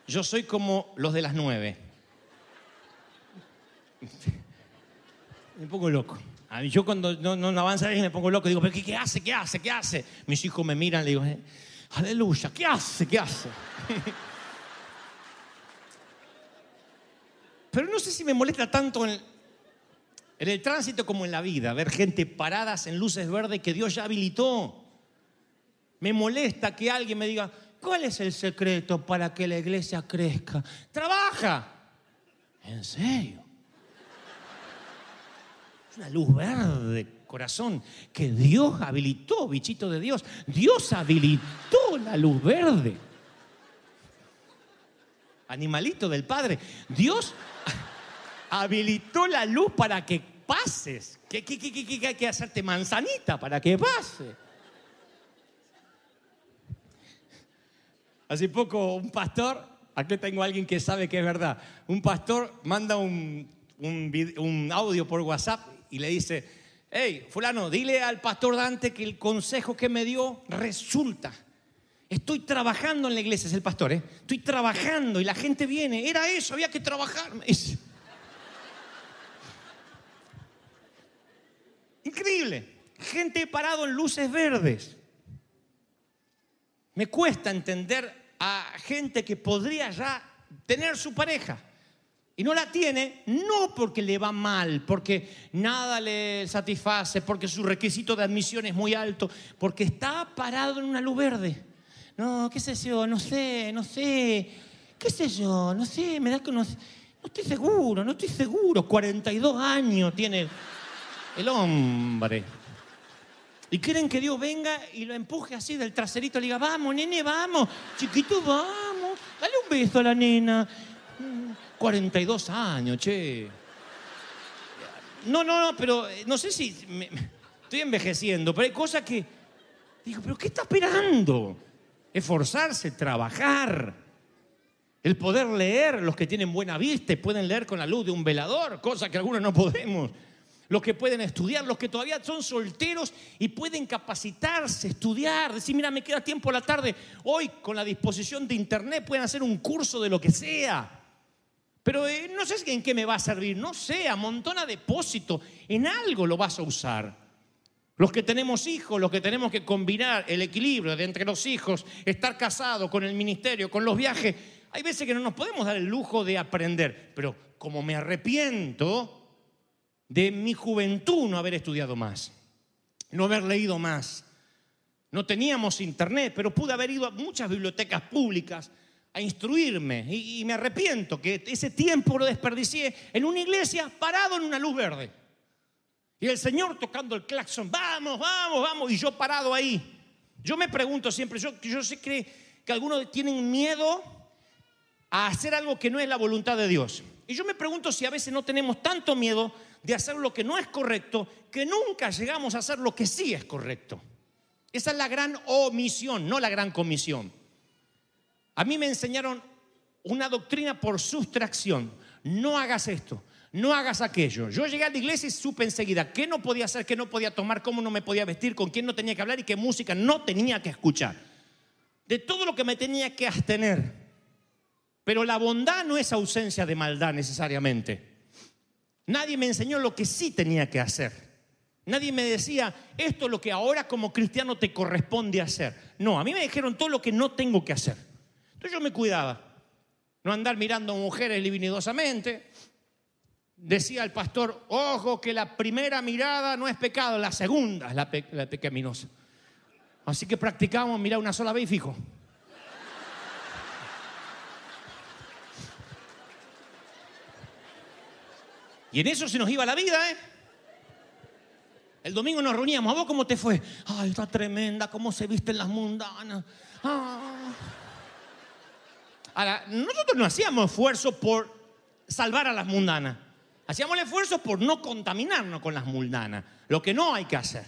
Yo soy como los de las nueve. Me pongo loco. Yo cuando no, no avanza alguien me pongo loco. Digo, ¿pero qué, qué hace? ¿Qué hace? ¿Qué hace? Mis hijos me miran, le digo, eh, aleluya, ¿qué hace? ¿Qué hace? Pero no sé si me molesta tanto en, en el tránsito como en la vida, ver gente paradas en luces verdes que Dios ya habilitó. Me molesta que alguien me diga, ¿cuál es el secreto para que la iglesia crezca? Trabaja. ¿En serio? Es una luz verde, corazón, que Dios habilitó, bichito de Dios. Dios habilitó la luz verde. Animalito del Padre. Dios habilitó la luz para que pases. ¿Qué, qué, qué, qué- qué hay que hacerte manzanita para que pase? Hace poco un pastor, aquí tengo a alguien que sabe que es verdad, un pastor manda un, un un audio por WhatsApp y le dice, hey, fulano, dile al pastor Dante que el consejo que me dio resulta. Estoy trabajando en la iglesia, es el pastor, ¿eh? Estoy trabajando y la gente viene. Era eso, había que trabajar. Increíble. Gente parado en luces verdes. Me cuesta entender a gente que podría ya tener su pareja y no la tiene, no porque le va mal, porque nada le satisface, porque su requisito de admisión es muy alto, porque está parado en una luz verde. No, qué sé yo, no sé, no sé, qué sé yo, no sé, me da que no, no estoy seguro, no estoy seguro. 42 años tiene el hombre. Y quieren que Dios venga y lo empuje así del traserito, le diga, vamos, nene, vamos, chiquito, vamos, dale un beso a la nena. Mm, 42 años, che. No, no, no, pero eh, no sé si estoy envejeciendo, pero hay cosas que digo, pero ¿qué está esperando? Esforzarse, trabajar. El poder leer, los que tienen buena vista y pueden leer con la luz de un velador, cosa que algunos no podemos. Los que pueden estudiar, los que todavía son solteros y pueden capacitarse, estudiar, decir, mira, me queda tiempo a la tarde. Hoy, con la disposición de internet, pueden hacer un curso de lo que sea. Pero eh, no sé en qué me va a servir, no sé, amontona depósito, en algo lo vas a usar. Los que tenemos hijos, los que tenemos que combinar el equilibrio de entre los hijos, estar casados con el ministerio, con los viajes, hay veces que no nos podemos dar el lujo de aprender, pero como me arrepiento de mi juventud no haber estudiado más, no haber leído más. No teníamos internet, pero pude haber ido a muchas bibliotecas públicas a instruirme y, me arrepiento que ese tiempo lo desperdicié en una iglesia parado en una luz verde. Y el Señor tocando el claxon, vamos, vamos, vamos, y yo parado ahí. Yo me pregunto siempre, yo, yo sé que, que algunos tienen miedo a hacer algo que no es la voluntad de Dios. Y yo me pregunto si a veces no tenemos tanto miedo de hacer lo que no es correcto que nunca llegamos a hacer lo que sí es correcto. Esa es la gran omisión, no la gran comisión. A mí me enseñaron una doctrina por sustracción. No hagas esto, no hagas aquello. Yo llegué a la iglesia y supe enseguida qué no podía hacer, qué no podía tomar, cómo no me podía vestir, con quién no tenía que hablar y qué música no tenía que escuchar. De todo lo que me tenía que abstener. Pero la bondad no es ausencia de maldad necesariamente. Nadie me enseñó lo que sí tenía que hacer. Nadie me decía, esto es lo que ahora como cristiano te corresponde hacer. No, a mí me dijeron todo lo que no tengo que hacer. Entonces yo me cuidaba. No andar mirando mujeres libidinosamente. Decía el pastor, ojo que la primera mirada no es pecado, la segunda es la, pe la pecaminosa. Así que practicamos mirar una sola vez y fijo. Y en eso se nos iba la vida, ¿eh? El domingo nos reuníamos, ¿a vos cómo te fue? Ay, está tremenda, cómo se visten las mundanas. Ah. Ahora, nosotros no hacíamos esfuerzo por salvar a las mundanas. Hacíamos el esfuerzo por no contaminarnos con las mundanas. Lo que no hay que hacer.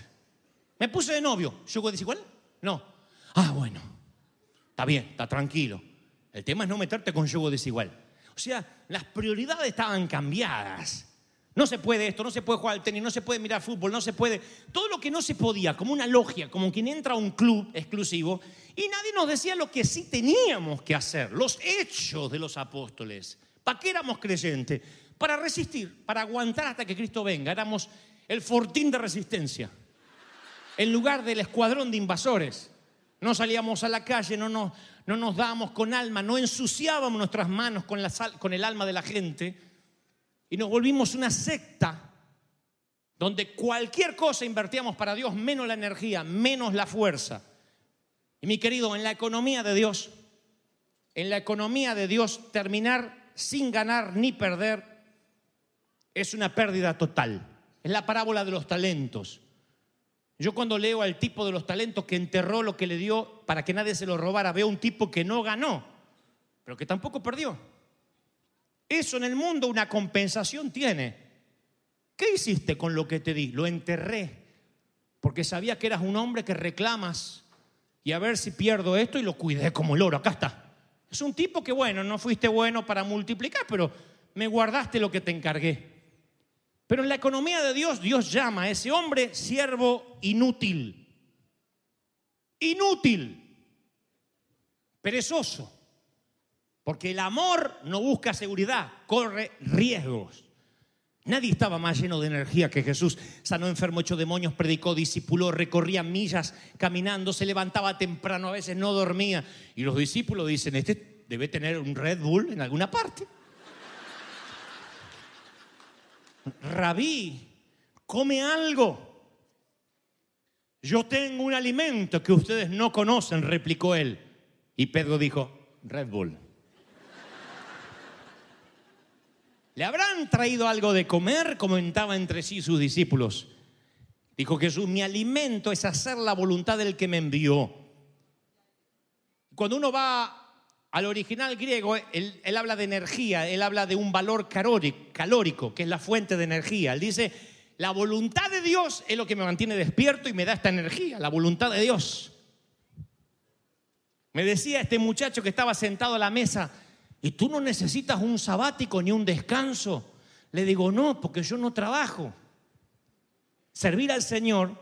Me puse de novio. ¿Yugo desigual? No. Ah, bueno. Está bien, está tranquilo. El tema es no meterte con yugo desigual. O sea, las prioridades estaban cambiadas. No se puede esto, no se puede jugar al tenis, no se puede mirar fútbol, no se puede. Todo lo que no se podía, como una logia, como quien entra a un club exclusivo, y nadie nos decía lo que sí teníamos que hacer, los hechos de los apóstoles. ¿Para qué éramos creyentes? Para resistir, para aguantar hasta que Cristo venga. Éramos el fortín de resistencia, en lugar del escuadrón de invasores. No salíamos a la calle, no nos, no nos dábamos con alma, no ensuciábamos nuestras manos con, la sal- con el alma de la gente y nos volvimos una secta donde cualquier cosa invertíamos para Dios, menos la energía, menos la fuerza. Y mi querido, en la economía de Dios, en la economía de Dios, terminar sin ganar ni perder es una pérdida total. Es la parábola de los talentos. Yo cuando leo al tipo de los talentos que enterró lo que le dio para que nadie se lo robara, veo un tipo que no ganó, pero que tampoco perdió. Eso en el mundo una compensación tiene. ¿Qué hiciste con lo que te di? Lo enterré, porque sabía que eras un hombre que reclamas y a ver si pierdo esto y lo cuidé como el oro. Acá está. Es un tipo que, bueno, no fuiste bueno para multiplicar, pero me guardaste lo que te encargué. Pero en la economía de Dios, Dios llama a ese hombre siervo inútil. Inútil. Perezoso. Porque el amor no busca seguridad, corre riesgos. Nadie estaba más lleno de energía que Jesús. Sanó enfermo, echó demonios, predicó, discipuló, recorría millas caminando, se levantaba temprano, a veces no dormía. Y los discípulos dicen, este debe tener un Red Bull en alguna parte. Rabí, come algo. Yo tengo un alimento que ustedes no conocen, replicó él. Y Pedro dijo, Red Bull. ¿Le habrán traído algo de comer? Comentaba entre sí sus discípulos. Dijo Jesús, mi alimento es hacer la voluntad del que me envió. Cuando uno va al original griego, él, habla de energía, él habla de un valor calórico, calórico, que es la fuente de energía. Él dice, la voluntad de Dios es lo que me mantiene despierto y me da esta energía, la voluntad de Dios. Me decía este muchacho que estaba sentado a la mesa, ¿y tú no necesitas un sabático ni un descanso? Le digo, no, porque yo no trabajo. Servir al Señor,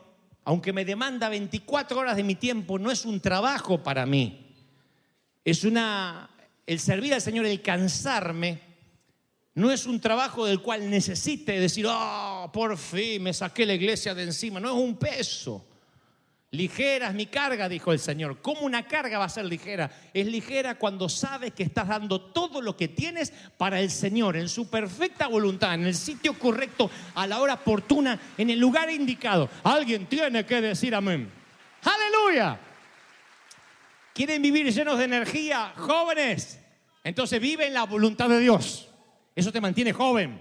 aunque me demanda 24 horas de mi tiempo, no es un trabajo para mí. Es una, el servir al Señor, el cansarme, no es un trabajo del cual necesite decir, oh, por fin me saqué la iglesia de encima. No es un peso. Ligera es mi carga, dijo el Señor. ¿Cómo una carga va a ser ligera? Es ligera cuando sabes que estás dando todo lo que tienes para el Señor, en su perfecta voluntad, en el sitio correcto, a la hora oportuna, en el lugar indicado. Alguien tiene que decir amén. Aleluya. ¿Quieren vivir llenos de energía, jóvenes? Entonces vive en la voluntad de Dios. Eso te mantiene joven,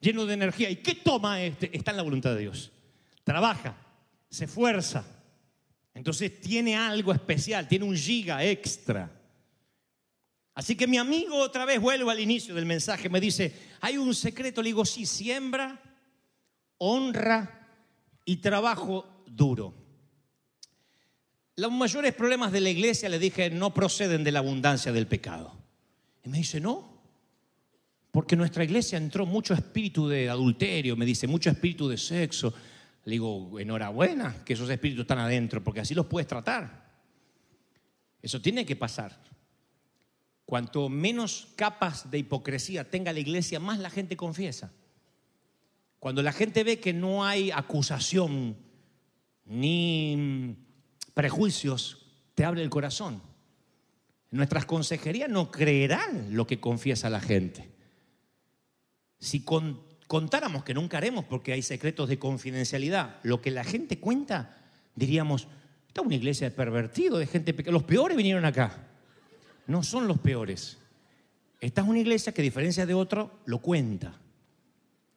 lleno de energía. ¿Y qué toma este? Está en la voluntad de Dios. Trabaja, se esfuerza. Entonces tiene algo especial, tiene un giga extra. Así que mi amigo otra vez vuelvo al inicio del mensaje, me dice, hay un secreto, le digo, sí, siembra, honra y trabajo duro. Los mayores problemas de la iglesia, le dije, no proceden de la abundancia del pecado. Y me dice, no, porque en nuestra iglesia entró mucho espíritu de adulterio, me dice, mucho espíritu de sexo. Le digo, enhorabuena que esos espíritus están adentro, porque así los puedes tratar. Eso tiene que pasar. Cuanto menos capas de hipocresía tenga la iglesia, más la gente confiesa. Cuando la gente ve que no hay acusación ni prejuicios, te abre el corazón. Nuestras consejerías no creerán lo que confiesa la gente. Si contáramos que nunca haremos porque hay secretos de confidencialidad, lo que la gente cuenta, diríamos, esta es una iglesia de pervertido, de gente pequeña. Los peores vinieron acá. No son los peores. Esta es una iglesia que a diferencia de otro lo cuenta.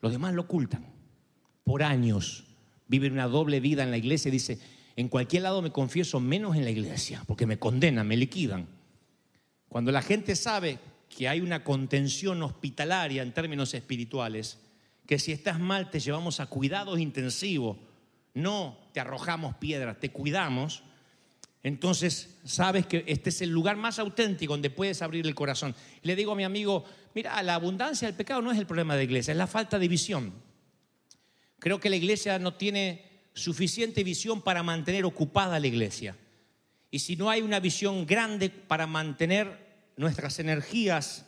Los demás lo ocultan. Por años viven una doble vida en la iglesia y dice, en cualquier lado me confieso menos en la iglesia, porque me condenan, me liquidan. Cuando la gente sabe que hay una contención hospitalaria en términos espirituales, que si estás mal te llevamos a cuidados intensivos, no te arrojamos piedras, te cuidamos, entonces sabes que este es el lugar más auténtico donde puedes abrir el corazón. Le digo a mi amigo, mira, la abundancia del pecado no es el problema de la iglesia, es la falta de visión. Creo que la iglesia no tiene suficiente visión para mantener ocupada la iglesia. Y si no hay una visión grande para mantener nuestras energías,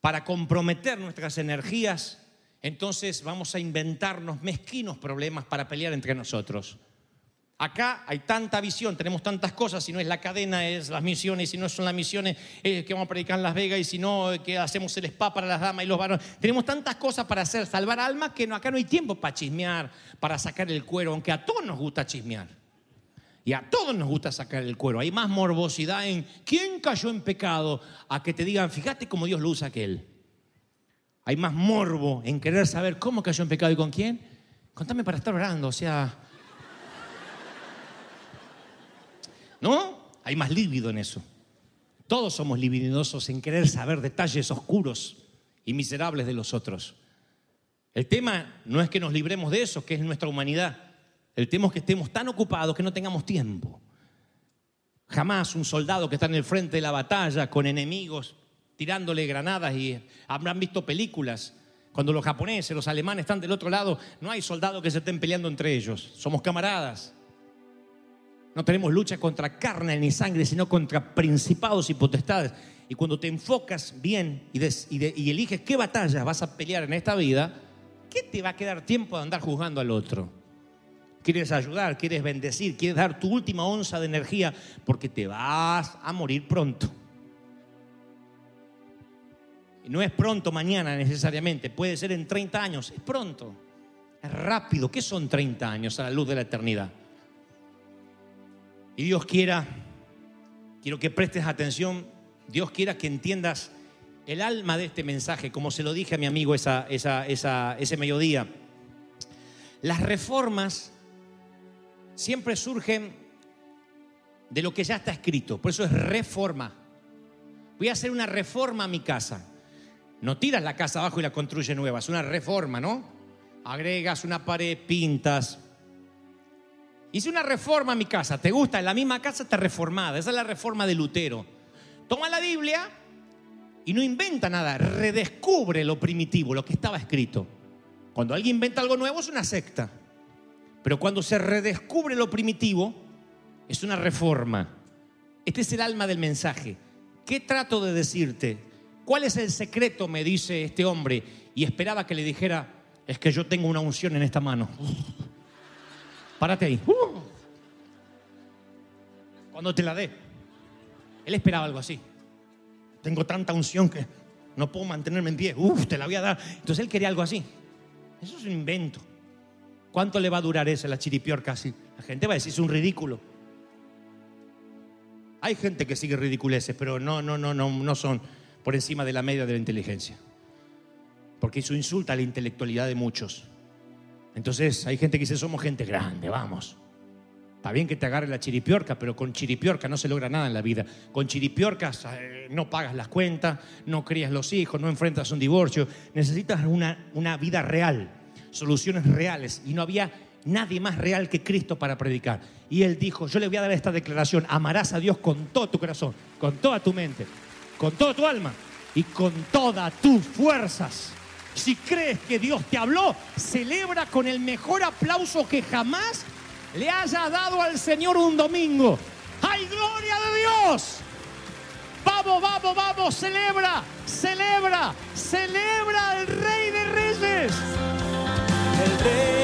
para comprometer nuestras energías, entonces vamos a inventarnos mezquinos problemas para pelear entre nosotros. Acá hay tanta visión, tenemos tantas cosas, si no es la cadena, es las misiones, si no son las misiones, que vamos a predicar en Las Vegas, y si no, que hacemos el spa para las damas y los varones. Tenemos tantas cosas para hacer, salvar almas, que no, acá no hay tiempo para chismear, para sacar el cuero, aunque a todos nos gusta chismear. Y a todos nos gusta sacar el cuero. Hay más morbosidad en quién cayó en pecado a que te digan, fíjate cómo Dios lo usa aquel. Hay más morbo en querer saber cómo cayó en pecado y con quién. Contame para estar orando, o sea, ¿No? Hay más lívido en eso. Todos somos libidinosos en querer saber detalles oscuros y miserables de los otros. El tema no es que nos libremos de eso, que es nuestra humanidad. El tema es que estemos tan ocupados que no tengamos tiempo. Jamás un soldado que está en el frente de la batalla con enemigos tirándole granadas y habrán visto películas. Cuando los japoneses, los alemanes están del otro lado, no hay soldados que se estén peleando entre ellos. Somos camaradas. No tenemos lucha contra carne ni sangre, sino contra principados y potestades. Y cuando te enfocas bien y, eliges qué batalla vas a pelear en esta vida, ¿qué te va a quedar tiempo de andar juzgando al otro? Quieres ayudar, quieres bendecir, quieres dar tu última onza de energía porque te vas a morir pronto. No es pronto mañana necesariamente, puede ser en 30 años, es pronto, es rápido. ¿Qué son 30 años a la luz de la eternidad? Y Dios quiera, quiero que prestes atención, Dios quiera que entiendas el alma de este mensaje, como se lo dije a mi amigo esa, ese mediodía. Las reformas siempre surgen de lo que ya está escrito, por eso es reforma. Voy a hacer una reforma a mi casa. No tiras la casa abajo y la construyes nueva, es una reforma, ¿no? Agregas una pared, pintas, Hice una reforma a mi casa. ¿Te gusta? La misma casa está reformada. Esa es la reforma de Lutero. Toma la Biblia y no inventa nada. Redescubre lo primitivo, lo que estaba escrito. Cuando alguien inventa algo nuevo es una secta. Pero cuando se redescubre lo primitivo, es una reforma. Este es el alma del mensaje. ¿Qué trato de decirte? ¿Cuál es el secreto? Me dice este hombre. Y esperaba que le dijera, es que yo tengo una unción en esta mano. Párate ahí. Cuando te la dé. Él esperaba algo así. Tengo tanta unción que no puedo mantenerme en pie. Uf, te la voy a dar. Entonces él quería algo así. Eso es un invento. ¿Cuánto le va a durar esa, la chiripior casi? La gente va a decir, es un ridículo. Hay gente que sigue ridiculeces, pero no, no, no, no, no son por encima de la media de la inteligencia. Porque eso insulta a la intelectualidad de muchos. Entonces hay gente que dice, somos gente grande, vamos. Está bien que te agarre la chiripiorca, pero con chiripiorca no se logra nada en la vida. Con chiripiorcas eh, no pagas las cuentas, no crías los hijos, no enfrentas un divorcio. Necesitas una, una vida real, soluciones reales. Y no había nadie más real que Cristo para predicar. Y él dijo, yo le voy a dar esta declaración, amarás a Dios con todo tu corazón, con toda tu mente, con toda tu alma y con todas tus fuerzas. Si crees que Dios te habló, celebra con el mejor aplauso que jamás le haya dado al Señor un domingo. ¡Hay gloria de Dios! Vamos, vamos, vamos, celebra, celebra, celebra al Rey de Reyes. El rey